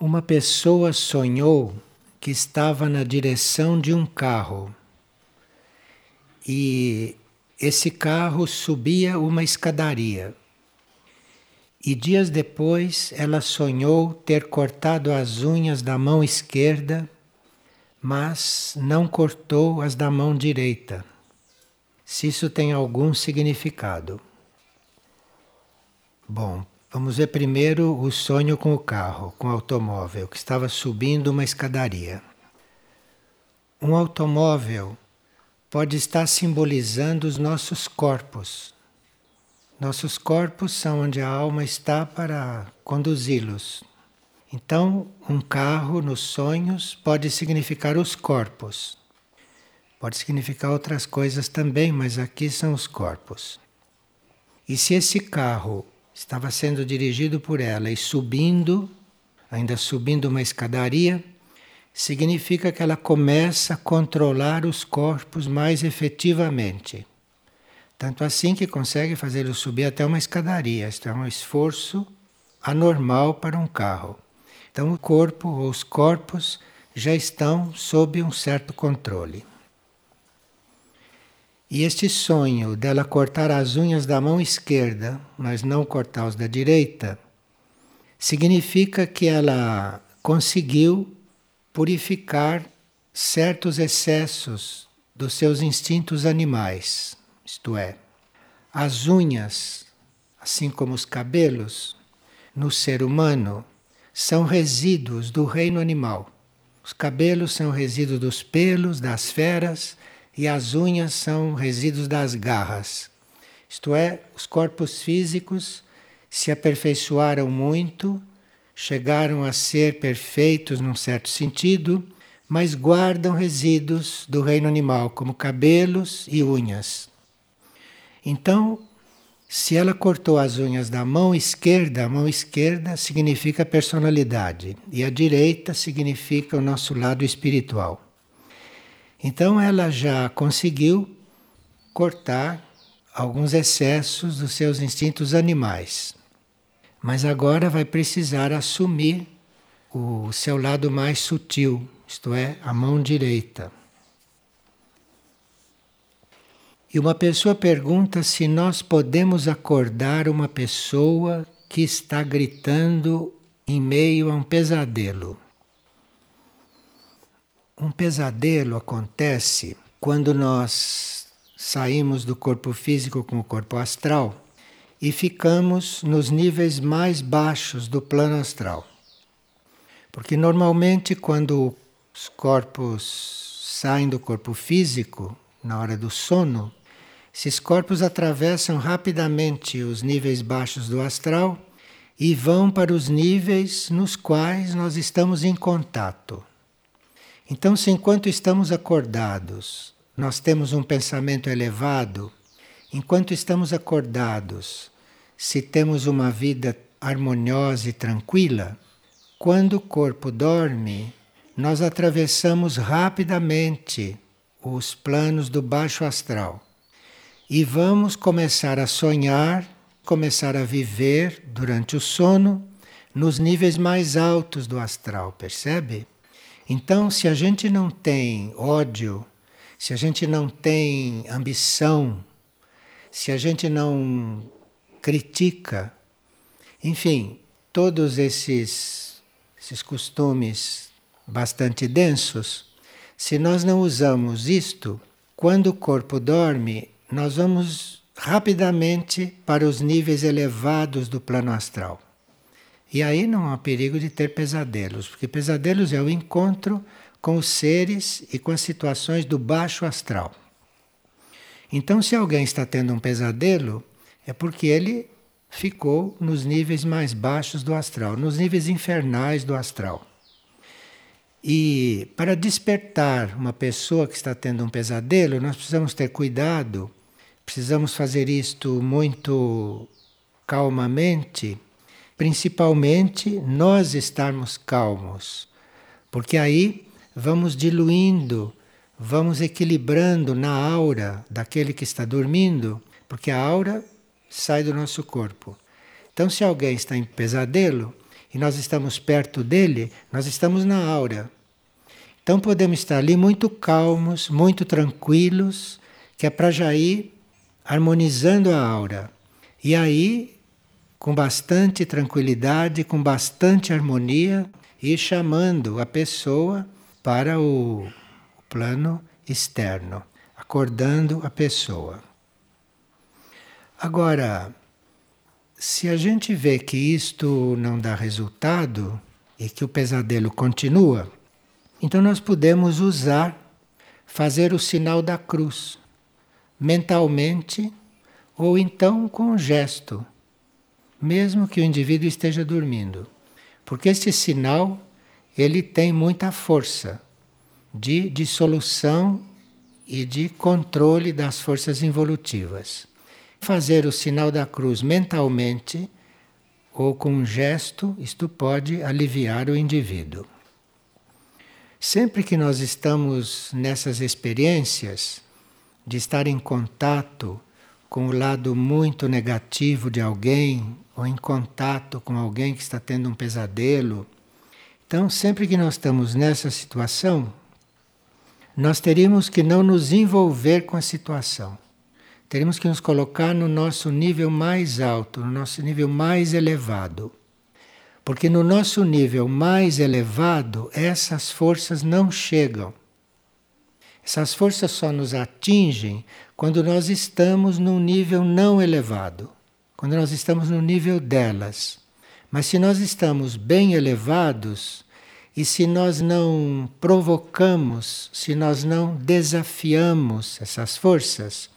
Uma pessoa sonhou que estava na direção de um carro e esse carro subia uma escadaria. E dias depois ela sonhou ter cortado as unhas da mão esquerda, mas não cortou as da mão direita. Se isso tem algum significado. Bom, Vamos ver primeiro o sonho com o carro, com o automóvel, que estava subindo uma escadaria. Um automóvel pode estar simbolizando os nossos corpos. Nossos corpos são onde a alma está para conduzi-los. Então, um carro nos sonhos pode significar os corpos. Pode significar outras coisas também, mas aqui são os corpos. E se esse carro estava sendo dirigido por ela e subindo, ainda subindo uma escadaria, significa que ela começa a controlar os corpos mais efetivamente. Tanto assim que consegue fazê-los subir até uma escadaria. Isto é um esforço anormal para um carro. Então, o corpo ou os corpos já estão sob um certo controle. E este sonho dela cortar as unhas da mão esquerda, mas não cortar os da direita, significa que ela conseguiu purificar certos excessos dos seus instintos animais, isto é, as unhas, assim como os cabelos, no ser humano, são resíduos do reino animal. Os cabelos são resíduos dos pelos, das feras e as unhas são resíduos das garras. Isto é, os corpos físicos se aperfeiçoaram muito, chegaram a ser perfeitos num certo sentido, mas guardam resíduos do reino animal, como cabelos e unhas. Então, se ela cortou as unhas da mão esquerda, a mão esquerda significa personalidade e a direita significa o nosso lado espiritual. Então ela já conseguiu cortar alguns excessos dos seus instintos animais. Mas agora vai precisar assumir o seu lado mais sutil, isto é, a mão direita. E uma pessoa pergunta se nós podemos acordar uma pessoa que está gritando em meio a um pesadelo. Um pesadelo acontece quando nós saímos do corpo físico com o corpo astral e ficamos nos níveis mais baixos do plano astral. Porque normalmente, quando os corpos saem do corpo físico, na hora do sono, esses corpos atravessam rapidamente os níveis baixos do astral e vão para os níveis nos quais nós estamos em contato. Então, se enquanto estamos acordados, nós temos um pensamento elevado, enquanto estamos acordados, se temos uma vida harmoniosa e tranquila, quando o corpo dorme, nós atravessamos rapidamente os planos do baixo astral e vamos começar a sonhar, começar a viver durante o sono nos níveis mais altos do astral, percebe? Então, se a gente não tem ódio, se a gente não tem ambição, se a gente não critica, enfim, todos esses, esses costumes bastante densos, se nós não usamos isto, quando o corpo dorme, nós vamos rapidamente para os níveis elevados do plano astral. E aí não há perigo de ter pesadelos, porque pesadelos é o encontro com os seres e com as situações do baixo astral. Então, se alguém está tendo um pesadelo, é porque ele ficou nos níveis mais baixos do astral, nos níveis infernais do astral. E para despertar uma pessoa que está tendo um pesadelo, nós precisamos ter cuidado, precisamos fazer isto muito calmamente principalmente nós estarmos calmos, porque aí vamos diluindo, vamos equilibrando na aura daquele que está dormindo, porque a aura sai do nosso corpo. Então, se alguém está em pesadelo, e nós estamos perto dele, nós estamos na aura. Então podemos estar ali muito calmos, muito tranquilos, que é para já ir harmonizando a aura. E aí, com bastante tranquilidade, com bastante harmonia, ir chamando a pessoa para o plano externo, acordando a pessoa. Agora, se a gente vê que isto não dá resultado e que o pesadelo continua, então nós podemos usar, fazer o sinal da cruz, mentalmente ou então com um gesto, mesmo que o indivíduo esteja dormindo. Porque este sinal, ele tem muita força de dissolução e de controle das forças involutivas. Fazer o sinal da cruz mentalmente ou com um gesto, isto pode aliviar o indivíduo. Sempre que nós estamos nessas experiências de estar em contato com o lado muito negativo de alguém, ou em contato com alguém que está tendo um pesadelo, então sempre que nós estamos nessa situação, nós teríamos que não nos envolver com a situação. Teríamos que nos colocar no nosso nível mais alto, no nosso nível mais elevado. Porque no nosso nível mais elevado, essas forças não chegam. Essas forças só nos atingem quando nós estamos num nível não elevado, quando nós estamos no nível delas. Mas se nós estamos bem elevados, e se nós não provocamos, se nós não desafiamos essas forças,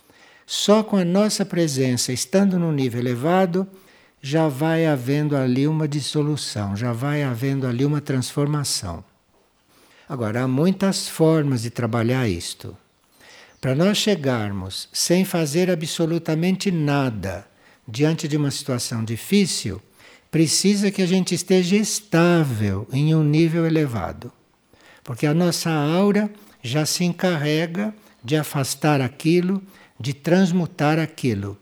só com a nossa presença, estando num nível elevado, já vai havendo ali uma dissolução, já vai havendo ali uma transformação. Agora, há muitas formas de trabalhar isto. Para nós chegarmos sem fazer absolutamente nada diante de uma situação difícil, precisa que a gente esteja estável em um nível elevado. Porque a nossa aura já se encarrega de afastar aquilo, de transmutar aquilo.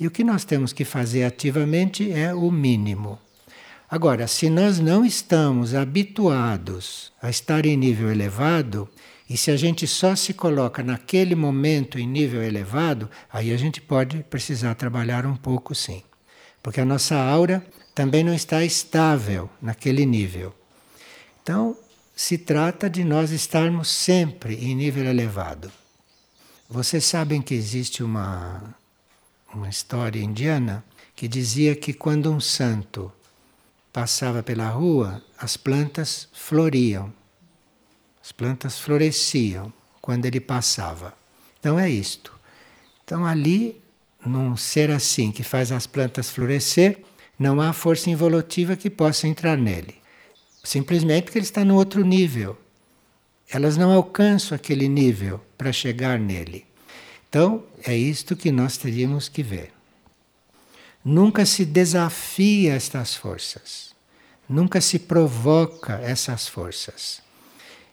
E o que nós temos que fazer ativamente é o mínimo. Agora, se nós não estamos habituados a estar em nível elevado, e se a gente só se coloca naquele momento em nível elevado, aí a gente pode precisar trabalhar um pouco sim. Porque a nossa aura também não está estável naquele nível. Então, se trata de nós estarmos sempre em nível elevado. Vocês sabem que existe uma uma história indiana que dizia que quando um santo passava pela rua, as plantas floriam. As plantas floresciam quando ele passava. Então é isto. Então ali, num ser assim que faz as plantas florescer, não há força involutiva que possa entrar nele. Simplesmente porque ele está no outro nível. Elas não alcançam aquele nível para chegar nele. Então, é isto que nós teríamos que ver. Nunca se desafia estas forças, nunca se provoca essas forças.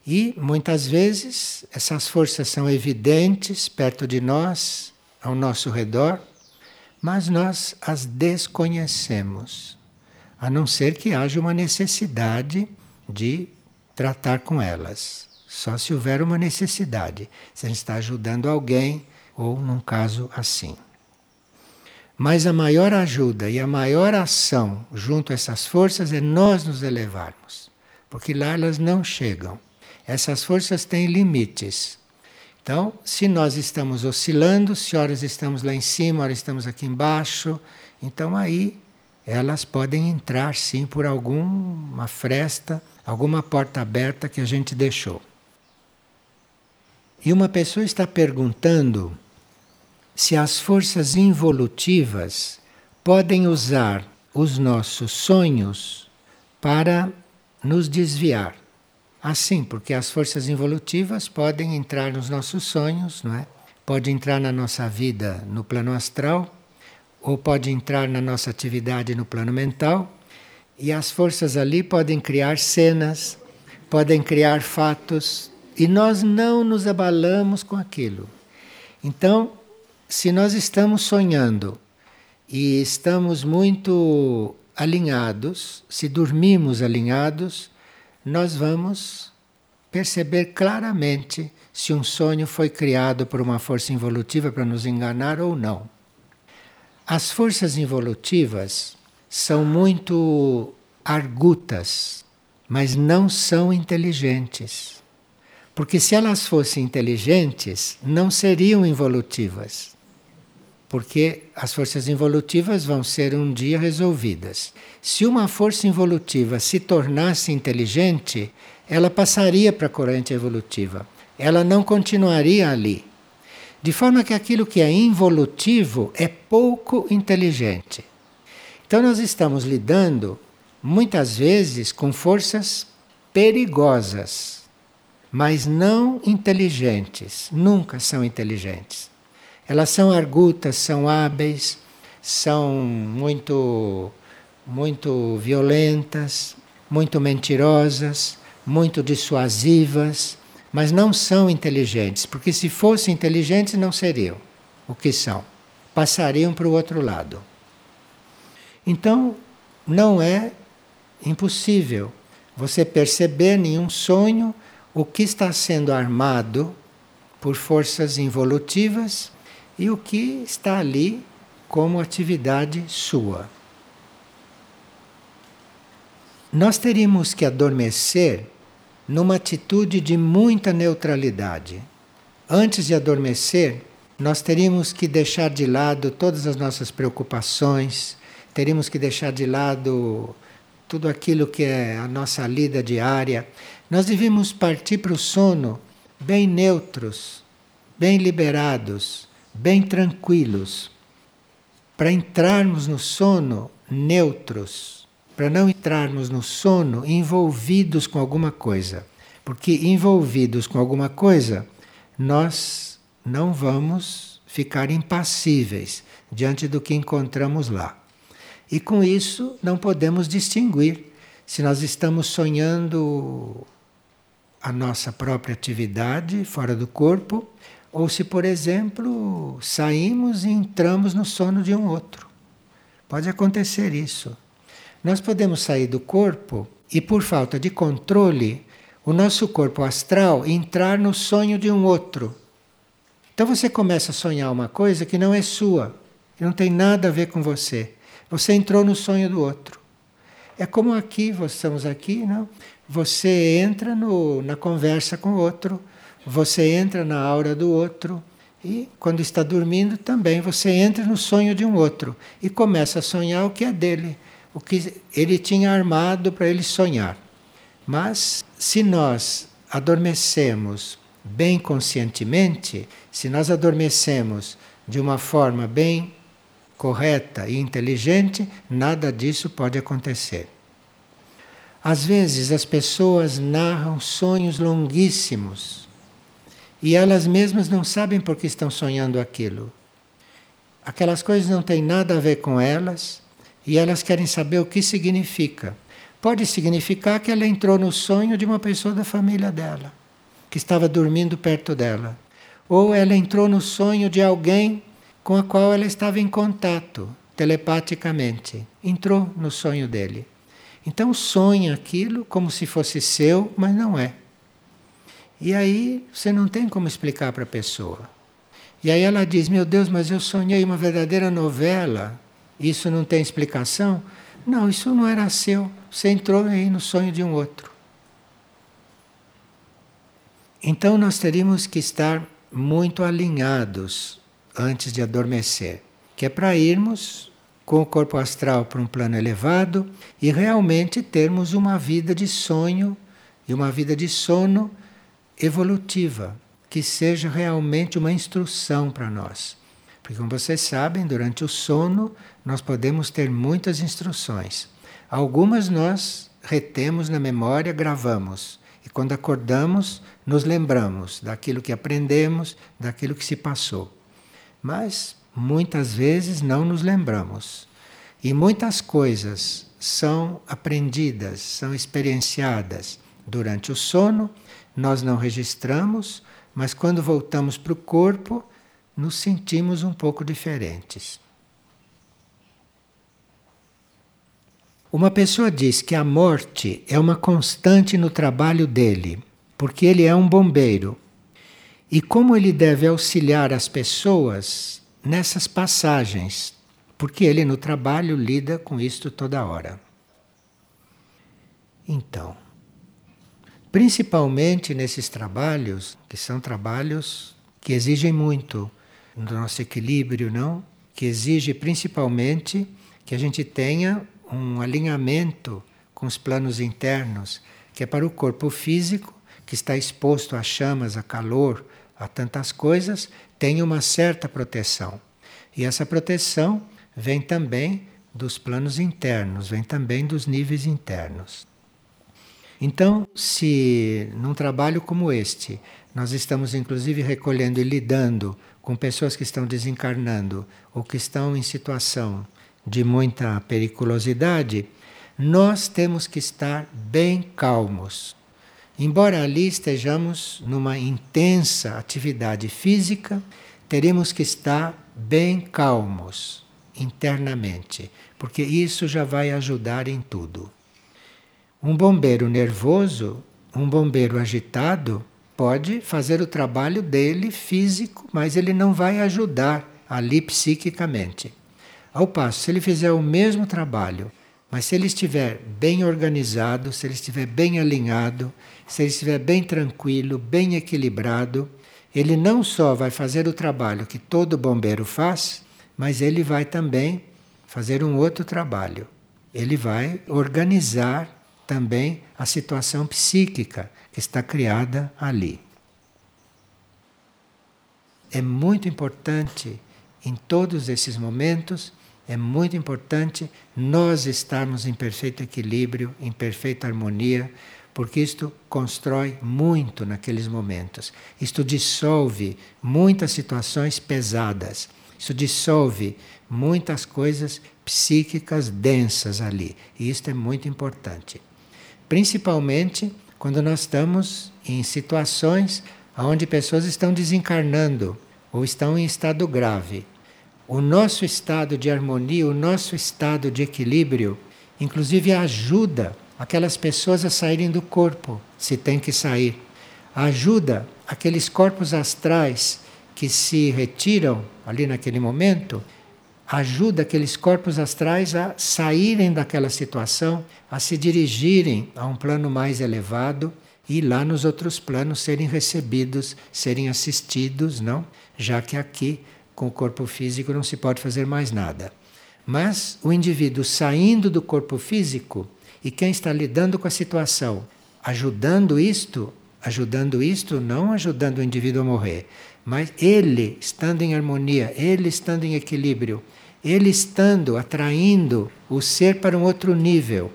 E muitas vezes essas forças são evidentes perto de nós, ao nosso redor, mas nós as desconhecemos, a não ser que haja uma necessidade de tratar com elas. Só se houver uma necessidade, se a gente está ajudando alguém, ou num caso assim. Mas a maior ajuda e a maior ação junto a essas forças é nós nos elevarmos, porque lá elas não chegam. Essas forças têm limites. Então, se nós estamos oscilando, se horas estamos lá em cima, horas estamos aqui embaixo, então aí elas podem entrar sim por alguma fresta, alguma porta aberta que a gente deixou. E uma pessoa está perguntando se as forças involutivas podem usar os nossos sonhos para nos desviar. Assim, porque as forças involutivas podem entrar nos nossos sonhos, não é? Pode entrar na nossa vida no plano astral, ou pode entrar na nossa atividade no plano mental, e as forças ali podem criar cenas, podem criar fatos, e nós não nos abalamos com aquilo. Então, se nós estamos sonhando e estamos muito alinhados, se dormimos alinhados, nós vamos perceber claramente se um sonho foi criado por uma força involutiva para nos enganar ou não. As forças involutivas são muito argutas, mas não são inteligentes. Porque se elas fossem inteligentes, não seriam involutivas. Porque as forças involutivas vão ser um dia resolvidas. Se uma força involutiva se tornasse inteligente, ela passaria para a corrente evolutiva. Ela não continuaria ali. De forma que aquilo que é involutivo é pouco inteligente. Então nós estamos lidando muitas vezes com forças perigosas mas não inteligentes, nunca são inteligentes. Elas são argutas, são hábeis, são muito muito violentas, muito mentirosas, muito dissuasivas, mas não são inteligentes, porque se fossem inteligentes não seriam o que são. Passariam para o outro lado. Então, não é impossível você perceber nenhum sonho o que está sendo armado por forças involutivas e o que está ali como atividade sua. Nós teríamos que adormecer numa atitude de muita neutralidade. Antes de adormecer, nós teríamos que deixar de lado todas as nossas preocupações, teríamos que deixar de lado tudo aquilo que é a nossa lida diária, nós devemos partir para o sono bem neutros, bem liberados, bem tranquilos, para entrarmos no sono neutros, para não entrarmos no sono envolvidos com alguma coisa. Porque envolvidos com alguma coisa, nós não vamos ficar impassíveis diante do que encontramos lá. E com isso não podemos distinguir se nós estamos sonhando a nossa própria atividade fora do corpo ou se, por exemplo, saímos e entramos no sono de um outro. Pode acontecer isso. Nós podemos sair do corpo e, por falta de controle, o nosso corpo astral entrar no sonho de um outro. Então você começa a sonhar uma coisa que não é sua, que não tem nada a ver com você. Você entrou no sonho do outro. É como aqui, estamos aqui, não? Você entra no, na conversa com o outro, você entra na aura do outro, e quando está dormindo também você entra no sonho de um outro e começa a sonhar o que é dele, o que ele tinha armado para ele sonhar. Mas se nós adormecemos bem conscientemente, se nós adormecemos de uma forma bem correta e inteligente, nada disso pode acontecer. Às vezes as pessoas narram sonhos longuíssimos e elas mesmas não sabem por que estão sonhando aquilo. Aquelas coisas não têm nada a ver com elas e elas querem saber o que significa. Pode significar que ela entrou no sonho de uma pessoa da família dela, que estava dormindo perto dela. Ou ela entrou no sonho de alguém com a qual ela estava em contato telepaticamente. Entrou no sonho dele. Então sonha aquilo como se fosse seu, mas não é. E aí você não tem como explicar para a pessoa. E aí ela diz: Meu Deus, mas eu sonhei uma verdadeira novela. Isso não tem explicação? Não, isso não era seu. Você entrou aí no sonho de um outro. Então nós teríamos que estar muito alinhados antes de adormecer, que é para irmos com o corpo astral para um plano elevado e realmente termos uma vida de sonho e uma vida de sono evolutiva, que seja realmente uma instrução para nós. Porque, como vocês sabem, durante o sono nós podemos ter muitas instruções. Algumas nós retemos na memória, gravamos. E quando acordamos, nos lembramos daquilo que aprendemos, daquilo que se passou. Mas muitas vezes não nos lembramos. E muitas coisas são aprendidas, são experienciadas durante o sono, nós não registramos, mas quando voltamos para o corpo, nos sentimos um pouco diferentes. Uma pessoa diz que a morte é uma constante no trabalho dele, porque ele é um bombeiro. E como ele deve auxiliar as pessoas nessas passagens, porque ele no trabalho lida com isto toda hora. Então, principalmente nesses trabalhos, que são trabalhos que exigem muito do nosso equilíbrio, não? Que exige principalmente que a gente tenha um alinhamento com os planos internos, que é para o corpo físico, que está exposto a chamas, a calor, a tantas coisas, tenha uma certa proteção. E essa proteção vem também dos planos internos, vem também dos níveis internos. Então, se num trabalho como este, nós estamos inclusive recolhendo e lidando com pessoas que estão desencarnando ou que estão em situação de muita periculosidade, nós temos que estar bem calmos. Embora ali estejamos numa intensa atividade física, teremos que estar bem calmos internamente, porque isso já vai ajudar em tudo. Um bombeiro nervoso, um bombeiro agitado, pode fazer o trabalho dele físico, mas ele não vai ajudar ali psiquicamente. Ao passo, se ele fizer o mesmo trabalho, mas se ele estiver bem organizado, se ele estiver bem alinhado, se ele estiver bem tranquilo, bem equilibrado, ele não só vai fazer o trabalho que todo bombeiro faz, mas ele vai também fazer um outro trabalho. Ele vai organizar também a situação psíquica que está criada ali. É muito importante em todos esses momentos, é muito importante nós estarmos em perfeito equilíbrio, em perfeita harmonia, porque isto constrói muito naqueles momentos. Isto dissolve muitas situações pesadas. Isso dissolve muitas coisas psíquicas densas ali. E isto é muito importante. Principalmente quando nós estamos em situações onde pessoas estão desencarnando ou estão em estado grave. O nosso estado de harmonia, o nosso estado de equilíbrio, inclusive ajuda aquelas pessoas a saírem do corpo, se tem que sair. Ajuda aqueles corpos astrais que se retiram ali naquele momento ajuda aqueles corpos astrais a saírem daquela situação, a se dirigirem a um plano mais elevado e lá nos outros planos serem recebidos, serem assistidos, não? Já que aqui com o corpo físico não se pode fazer mais nada. Mas o indivíduo saindo do corpo físico e quem está lidando com a situação, ajudando isto, ajudando isto, não ajudando o indivíduo a morrer, mas ele estando em harmonia, ele estando em equilíbrio, ele estando atraindo o ser para um outro nível.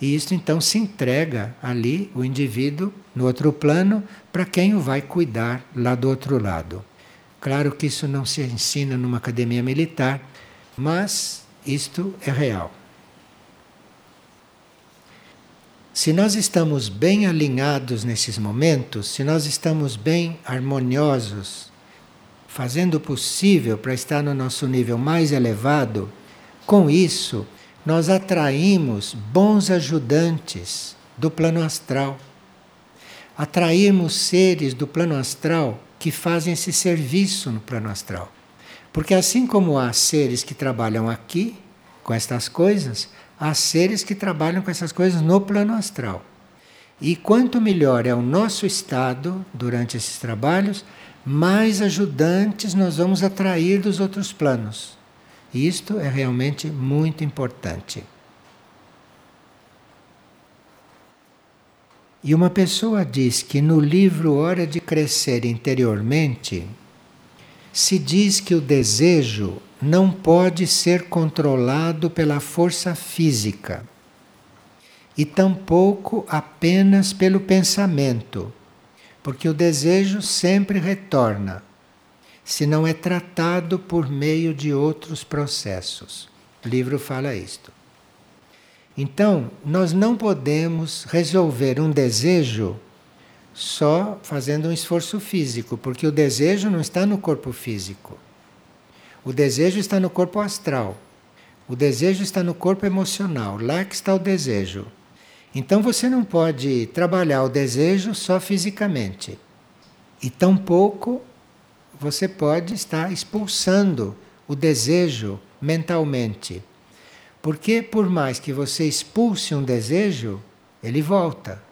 E isso então se entrega ali, o indivíduo, no outro plano, para quem o vai cuidar lá do outro lado. Claro que isso não se ensina numa academia militar, mas isto é real. Se nós estamos bem alinhados nesses momentos, se nós estamos bem harmoniosos fazendo o possível para estar no nosso nível mais elevado, com isso nós atraímos bons ajudantes do plano astral. Atraímos seres do plano astral que fazem esse serviço no plano astral. Porque assim como há seres que trabalham aqui com estas coisas, há seres que trabalham com essas coisas no plano astral. E quanto melhor é o nosso estado durante esses trabalhos, mais ajudantes nós vamos atrair dos outros planos. E isto é realmente muito importante. E uma pessoa diz que no livro Hora de Crescer Interiormente, se diz que o desejo não pode ser controlado pela força física e tampouco apenas pelo pensamento porque o desejo sempre retorna, se não é tratado por meio de outros processos. O livro fala isto. Então, nós não podemos resolver um desejo só fazendo um esforço físico, porque o desejo não está no corpo físico. O desejo está no corpo astral. O desejo está no corpo emocional, lá que está o desejo. Então você não pode trabalhar o desejo só fisicamente. E tampouco você pode estar expulsando o desejo mentalmente. Porque por mais que você expulse um desejo, ele volta.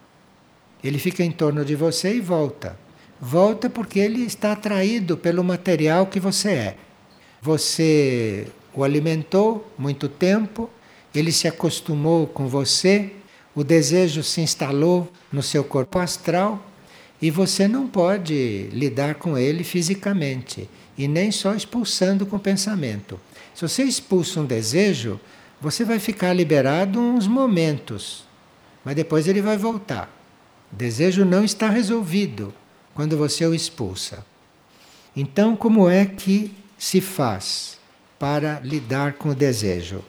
Ele fica em torno de você e volta. Volta porque ele está atraído pelo material que você é. Você o alimentou muito tempo, ele se acostumou com você, o desejo se instalou no seu corpo astral e você não pode lidar com ele fisicamente e nem só expulsando com pensamento. Se você expulsa um desejo, você vai ficar liberado uns momentos, mas depois ele vai voltar. O desejo não está resolvido quando você o expulsa. Então, como é que se faz para lidar com o desejo?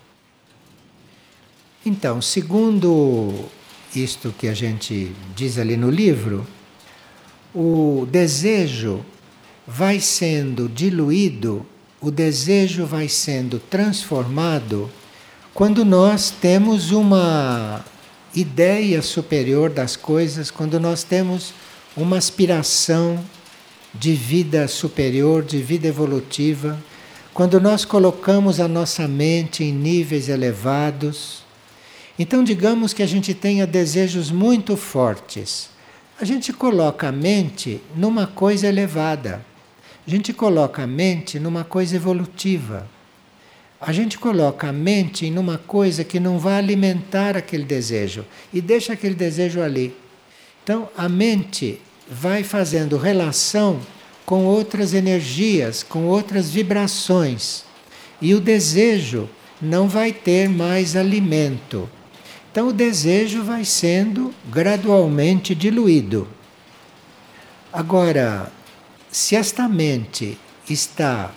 Então, segundo isto que a gente diz ali no livro, o desejo vai sendo diluído, o desejo vai sendo transformado quando nós temos uma ideia superior das coisas, quando nós temos uma aspiração de vida superior, de vida evolutiva, quando nós colocamos a nossa mente em níveis elevados. Então, digamos que a gente tenha desejos muito fortes. A gente coloca a mente numa coisa elevada. A gente coloca a mente numa coisa evolutiva a gente coloca a mente em uma coisa que não vai alimentar aquele desejo e deixa aquele desejo ali. Então a mente vai fazendo relação com outras energias, com outras vibrações. E o desejo não vai ter mais alimento. Então o desejo vai sendo gradualmente diluído. Agora, se esta mente está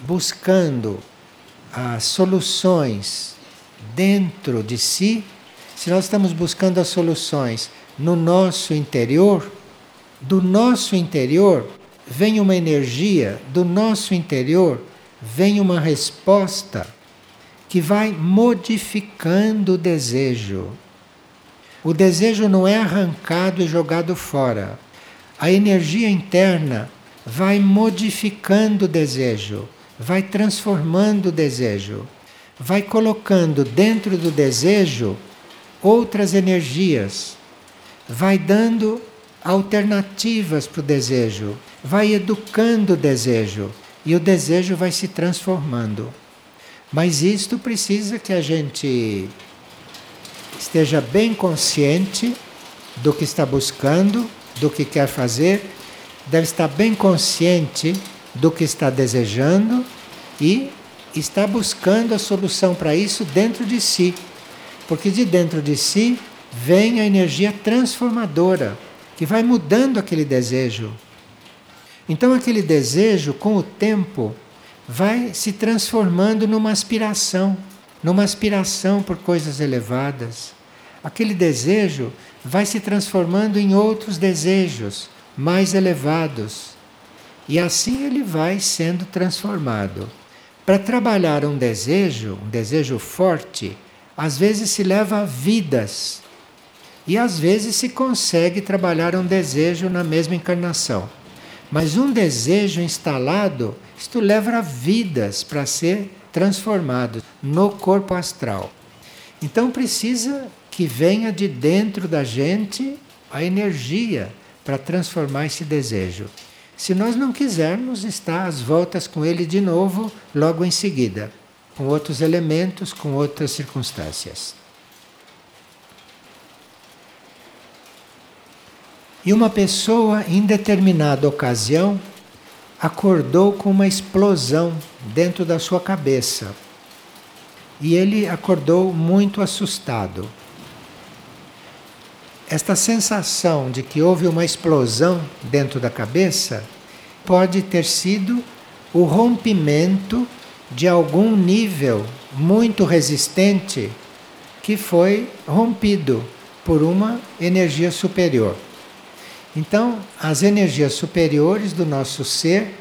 buscando as soluções dentro de si, se nós estamos buscando as soluções no nosso interior, do nosso interior vem uma energia, do nosso interior vem uma resposta que vai modificando o desejo. O desejo não é arrancado e jogado fora. A energia interna vai modificando o desejo vai transformando o desejo, vai colocando dentro do desejo outras energias, vai dando alternativas para o desejo, vai educando o desejo e o desejo vai se transformando. Mas isto precisa que a gente esteja bem consciente do que está buscando, do que quer fazer, deve estar bem consciente do que está desejando e está buscando a solução para isso dentro de si. Porque de dentro de si vem a energia transformadora que vai mudando aquele desejo. Então, aquele desejo, com o tempo, vai se transformando numa aspiração numa aspiração por coisas elevadas. Aquele desejo vai se transformando em outros desejos mais elevados. E assim ele vai sendo transformado. Para trabalhar um desejo, um desejo forte, às vezes se leva vidas. E às vezes se consegue trabalhar um desejo na mesma encarnação. Mas um desejo instalado, isto leva vidas para ser transformado no corpo astral. Então precisa que venha de dentro da gente a energia para transformar esse desejo. Se nós não quisermos estar às voltas com ele de novo logo em seguida, com outros elementos, com outras circunstâncias. E uma pessoa, em determinada ocasião, acordou com uma explosão dentro da sua cabeça. E ele acordou muito assustado. Esta sensação de que houve uma explosão dentro da cabeça pode ter sido o rompimento de algum nível muito resistente que foi rompido por uma energia superior. Então, as energias superiores do nosso ser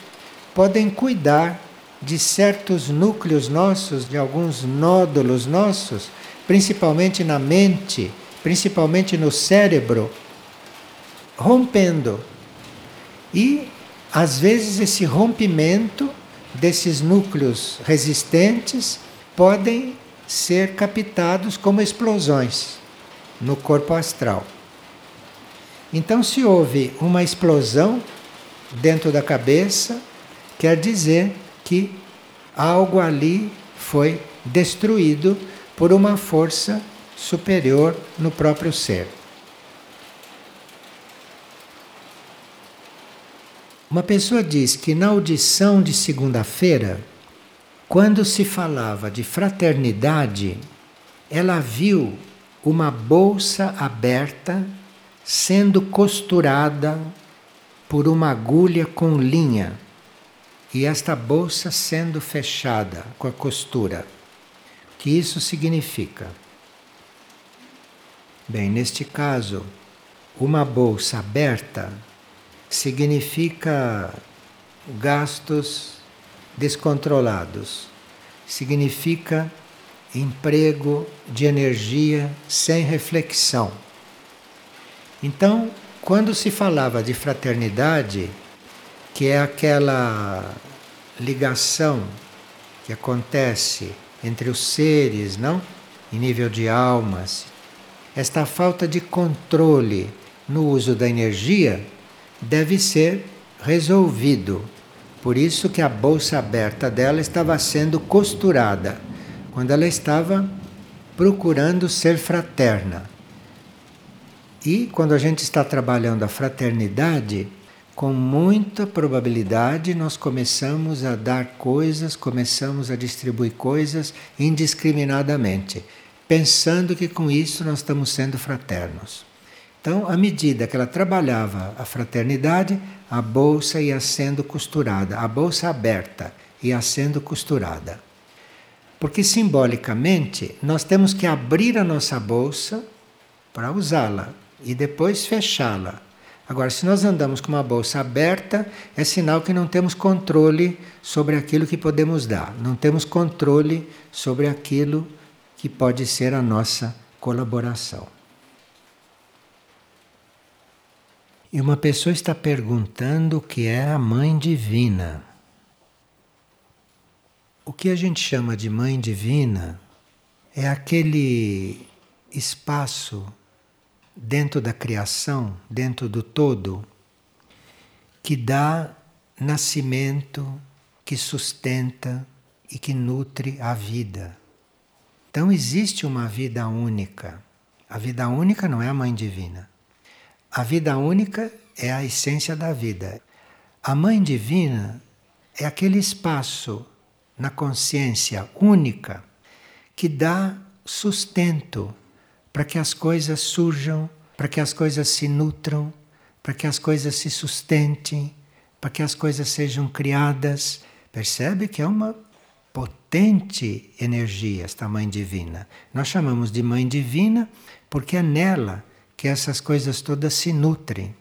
podem cuidar de certos núcleos nossos, de alguns nódulos nossos, principalmente na mente, principalmente no cérebro, rompendo. E às vezes esse rompimento desses núcleos resistentes podem ser captados como explosões no corpo astral. Então, se houve uma explosão dentro da cabeça, quer dizer que algo ali foi destruído por uma força superior no próprio ser. Uma pessoa diz que na audição de segunda-feira, quando se falava de fraternidade, ela viu uma bolsa aberta sendo costurada por uma agulha com linha e esta bolsa sendo fechada com a costura. O que isso significa? Bem, neste caso, uma bolsa aberta significa gastos descontrolados, significa emprego de energia sem reflexão. Então, quando se falava de fraternidade, que é aquela ligação que acontece entre os seres, não? Em nível de almas, esta falta de controle no uso da energia deve ser resolvido. Por isso que a bolsa aberta dela estava sendo costurada, quando ela estava procurando ser fraterna. E quando a gente está trabalhando a fraternidade, com muita probabilidade nós começamos a dar coisas, começamos a distribuir coisas indiscriminadamente, pensando que com isso nós estamos sendo fraternos. Então, à medida que ela trabalhava a fraternidade, a bolsa ia sendo costurada, a bolsa aberta ia sendo costurada. Porque simbolicamente nós temos que abrir a nossa bolsa para usá-la e depois fechá-la. Agora, se nós andamos com uma bolsa aberta, é sinal que não temos controle sobre aquilo que podemos dar, não temos controle sobre aquilo que pode ser a nossa colaboração. E uma pessoa está perguntando o que é a Mãe Divina. O que a gente chama de Mãe Divina é aquele espaço dentro da criação, dentro do todo, que dá nascimento, que sustenta e que nutre a vida. Então existe uma vida única. A vida única não é a Mãe Divina. A vida única é a essência da vida. A Mãe Divina é aquele espaço na consciência única que dá sustento para que as coisas surjam, para que as coisas se nutram, para que as coisas se sustentem, para que as coisas sejam criadas. Percebe que é uma potente energia esta Mãe Divina. Nós chamamos de Mãe Divina porque é nela que essas coisas todas se nutrem.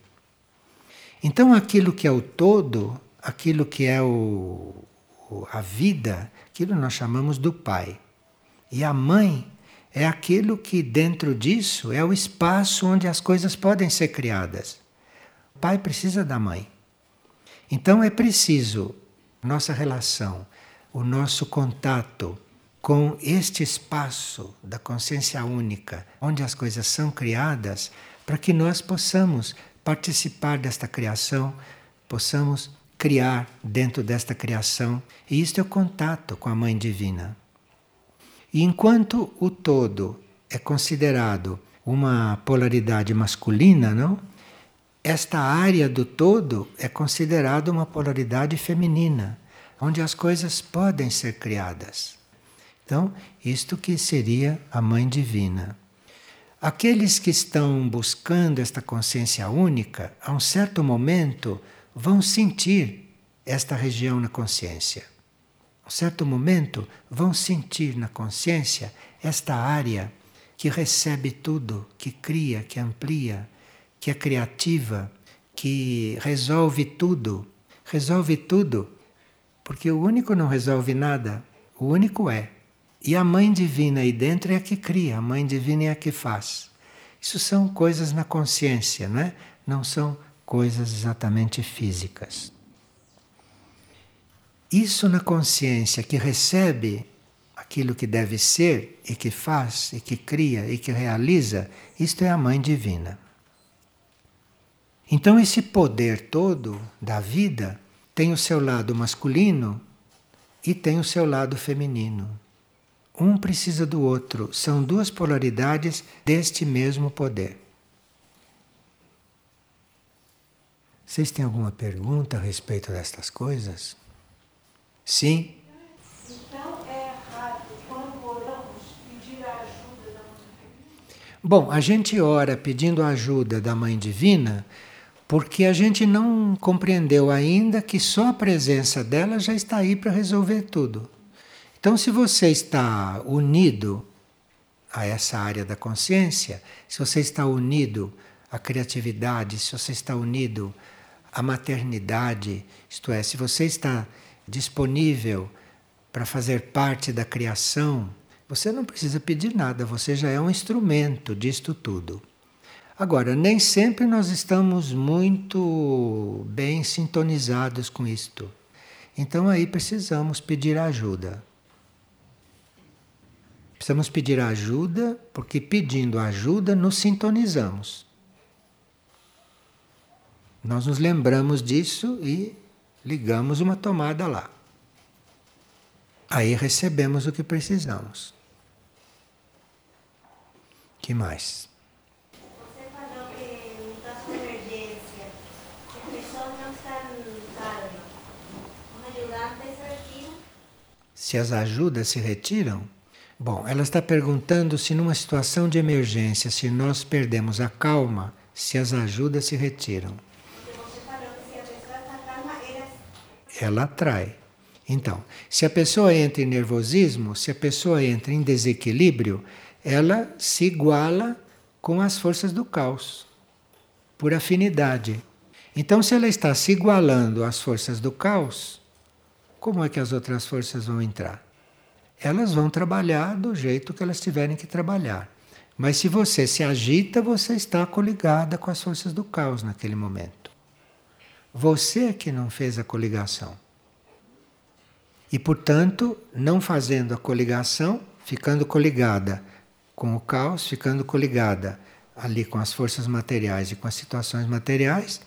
Então, aquilo que é o todo, aquilo que é o, a vida, aquilo nós chamamos do Pai. E a mãe é aquilo que dentro disso é o espaço onde as coisas podem ser criadas. O pai precisa da mãe. Então é preciso nossa relação, o nosso contato com este espaço da consciência única, onde as coisas são criadas, para que nós possamos participar desta criação, possamos criar dentro desta criação. E isto é o contato com a Mãe Divina. E enquanto o todo é considerado uma polaridade masculina, não? Esta área do todo é considerada uma polaridade feminina, onde as coisas podem ser criadas. Então, isto que seria a Mãe Divina. Aqueles que estão buscando esta consciência única, a um certo momento, vão sentir esta região na consciência. A certo momento, vão sentir na consciência esta área que recebe tudo, que cria, que amplia, que é criativa, que resolve tudo. Resolve tudo Porque o único não resolve nada, o único é. E a mãe divina aí dentro é a que cria, a mãe divina é a que faz. Isso são coisas na consciência, não é? Não são coisas exatamente físicas. Isso na consciência que recebe aquilo que deve ser e que faz e que cria e que realiza, isto é a mãe divina. Então esse poder todo da vida tem o seu lado masculino e tem o seu lado feminino. Um precisa do outro, são duas polaridades deste mesmo poder. Vocês têm alguma pergunta a respeito destas coisas? Sim? Então é errado, quando oramos, pedir a ajuda da Mãe Divina? Bom, a gente ora pedindo a ajuda da Mãe Divina porque a gente não compreendeu ainda que só a presença dela já está aí para resolver tudo. Então, se você está unido a essa área da consciência, se você está unido à criatividade, se você está unido à maternidade, isto é, se você está disponível para fazer parte da criação, você não precisa pedir nada, você já é um instrumento disto tudo. Agora, nem sempre nós estamos muito bem sintonizados com isto. Então aí precisamos pedir ajuda. Precisamos pedir ajuda, porque pedindo ajuda nos sintonizamos. Nós nos lembramos disso e ligamos uma tomada lá. Aí recebemos o que precisamos. Que mais? se as ajudas se retiram? Bom, ela está perguntando se numa situação de emergência, se nós perdemos a calma, se as ajudas se retiram. Ela atrai. Então, se a pessoa entra em nervosismo, se a pessoa entra em desequilíbrio, ela se iguala com as forças do caos, por afinidade. Então, se ela está se igualando às forças do caos, como é que as outras forças vão entrar? Elas vão trabalhar do jeito que elas tiverem que trabalhar. Mas se você se agita, você está coligada com as forças do caos naquele momento. Você é que não fez a coligação. E, portanto, não fazendo a coligação, ficando coligada com o caos, ficando coligada ali com as forças materiais e com as situações materiais,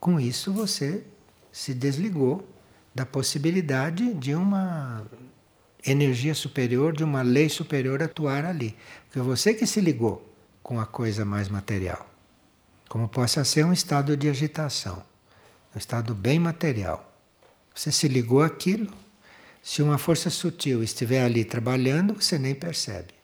com isso você se desligou da possibilidade de uma energia superior, de uma lei superior atuar ali. Porque você que se ligou com a coisa mais material. Como possa ser um estado de agitação, um estado bem material. Você se ligou àquilo. Se uma força sutil estiver ali trabalhando, você nem percebe.